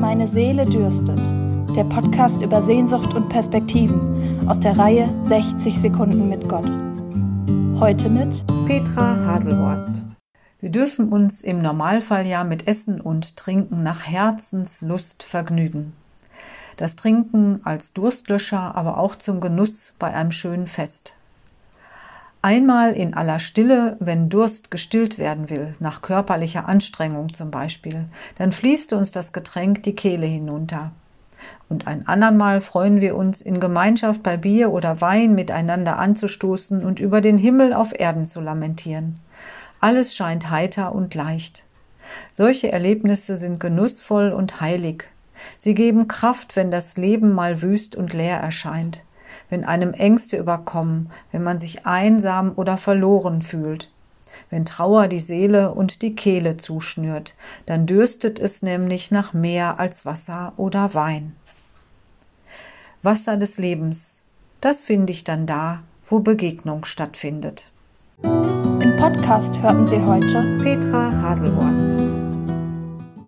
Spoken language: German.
Meine Seele dürstet. Der Podcast über Sehnsucht und Perspektiven aus der Reihe 60 Sekunden mit Gott. Heute mit Petra Haselhorst. Wir dürfen uns im Normalfall ja mit Essen und Trinken nach Herzenslust vergnügen. Das Trinken als Durstlöscher, aber auch zum Genuss bei einem schönen Fest. Einmal in aller Stille, wenn Durst gestillt werden will, nach körperlicher Anstrengung zum Beispiel, dann fließt uns das Getränk die Kehle hinunter. Und ein andermal freuen wir uns, in Gemeinschaft bei Bier oder Wein miteinander anzustoßen und über den Himmel auf Erden zu lamentieren. Alles scheint heiter und leicht. Solche Erlebnisse sind genussvoll und heilig. Sie geben Kraft, wenn das Leben mal wüst und leer erscheint wenn einem Ängste überkommen, wenn man sich einsam oder verloren fühlt. Wenn Trauer die Seele und die Kehle zuschnürt, dann dürstet es nämlich nach mehr als Wasser oder Wein. Wasser des Lebens, das finde ich dann da, wo Begegnung stattfindet. Im Podcast hörten Sie heute Petra Haselhorst.